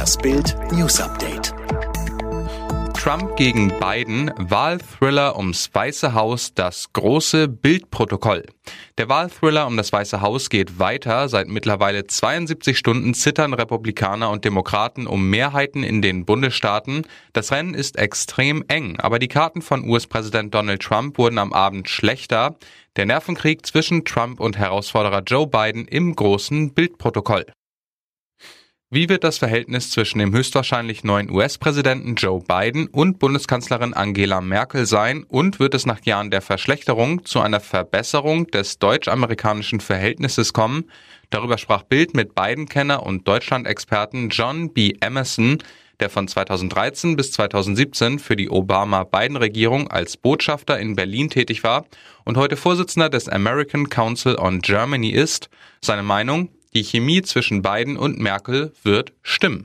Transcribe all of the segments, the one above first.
Das Bild News Update. Trump gegen Biden, Wahlthriller ums Weiße Haus, das große Bildprotokoll. Der Wahlthriller um das Weiße Haus geht weiter. Seit mittlerweile 72 Stunden zittern Republikaner und Demokraten um Mehrheiten in den Bundesstaaten. Das Rennen ist extrem eng, aber die Karten von US-Präsident Donald Trump wurden am Abend schlechter. Der Nervenkrieg zwischen Trump und Herausforderer Joe Biden im großen Bildprotokoll. Wie wird das Verhältnis zwischen dem höchstwahrscheinlich neuen US-Präsidenten Joe Biden und Bundeskanzlerin Angela Merkel sein und wird es nach Jahren der Verschlechterung zu einer Verbesserung des deutsch-amerikanischen Verhältnisses kommen? Darüber sprach Bild mit Biden-Kenner und Deutschland-Experten John B. Emerson, der von 2013 bis 2017 für die Obama-Biden-Regierung als Botschafter in Berlin tätig war und heute Vorsitzender des American Council on Germany ist. Seine Meinung, die Chemie zwischen Biden und Merkel wird stimmen.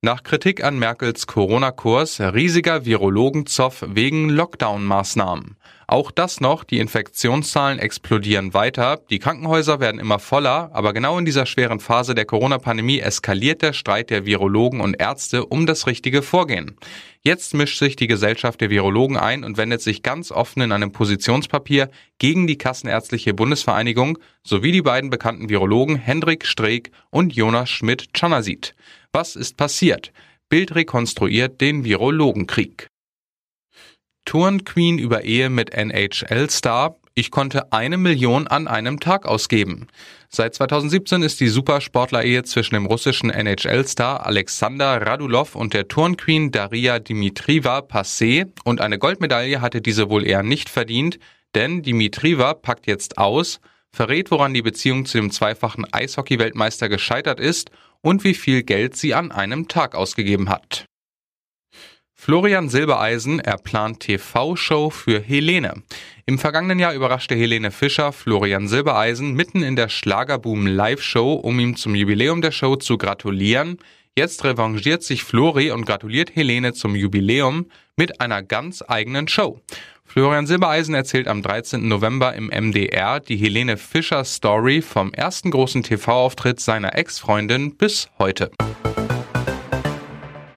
Nach Kritik an Merkels Corona-Kurs riesiger Virologenzoff wegen Lockdown-Maßnahmen. Auch das noch, die Infektionszahlen explodieren weiter, die Krankenhäuser werden immer voller, aber genau in dieser schweren Phase der Corona-Pandemie eskaliert der Streit der Virologen und Ärzte um das richtige Vorgehen. Jetzt mischt sich die Gesellschaft der Virologen ein und wendet sich ganz offen in einem Positionspapier gegen die Kassenärztliche Bundesvereinigung sowie die beiden bekannten Virologen Hendrik Streeck und Jonas Schmidt-Czanasit. Was ist passiert? Bild rekonstruiert den Virologenkrieg. Turnqueen über Ehe mit NHL-Star. Ich konnte eine Million an einem Tag ausgeben. Seit 2017 ist die Supersportler-Ehe zwischen dem russischen NHL-Star Alexander Radulov und der Turnqueen Daria Dimitrieva passé und eine Goldmedaille hatte diese wohl eher nicht verdient, denn Dimitrieva packt jetzt aus, verrät, woran die Beziehung zu dem zweifachen Eishockey-Weltmeister gescheitert ist und wie viel Geld sie an einem Tag ausgegeben hat. Florian Silbereisen, er plant TV-Show für Helene. Im vergangenen Jahr überraschte Helene Fischer Florian Silbereisen mitten in der Schlagerboom Live-Show, um ihm zum Jubiläum der Show zu gratulieren. Jetzt revanchiert sich Flori und gratuliert Helene zum Jubiläum mit einer ganz eigenen Show. Florian Silbereisen erzählt am 13. November im MDR die Helene Fischer Story vom ersten großen TV-Auftritt seiner Ex-Freundin bis heute.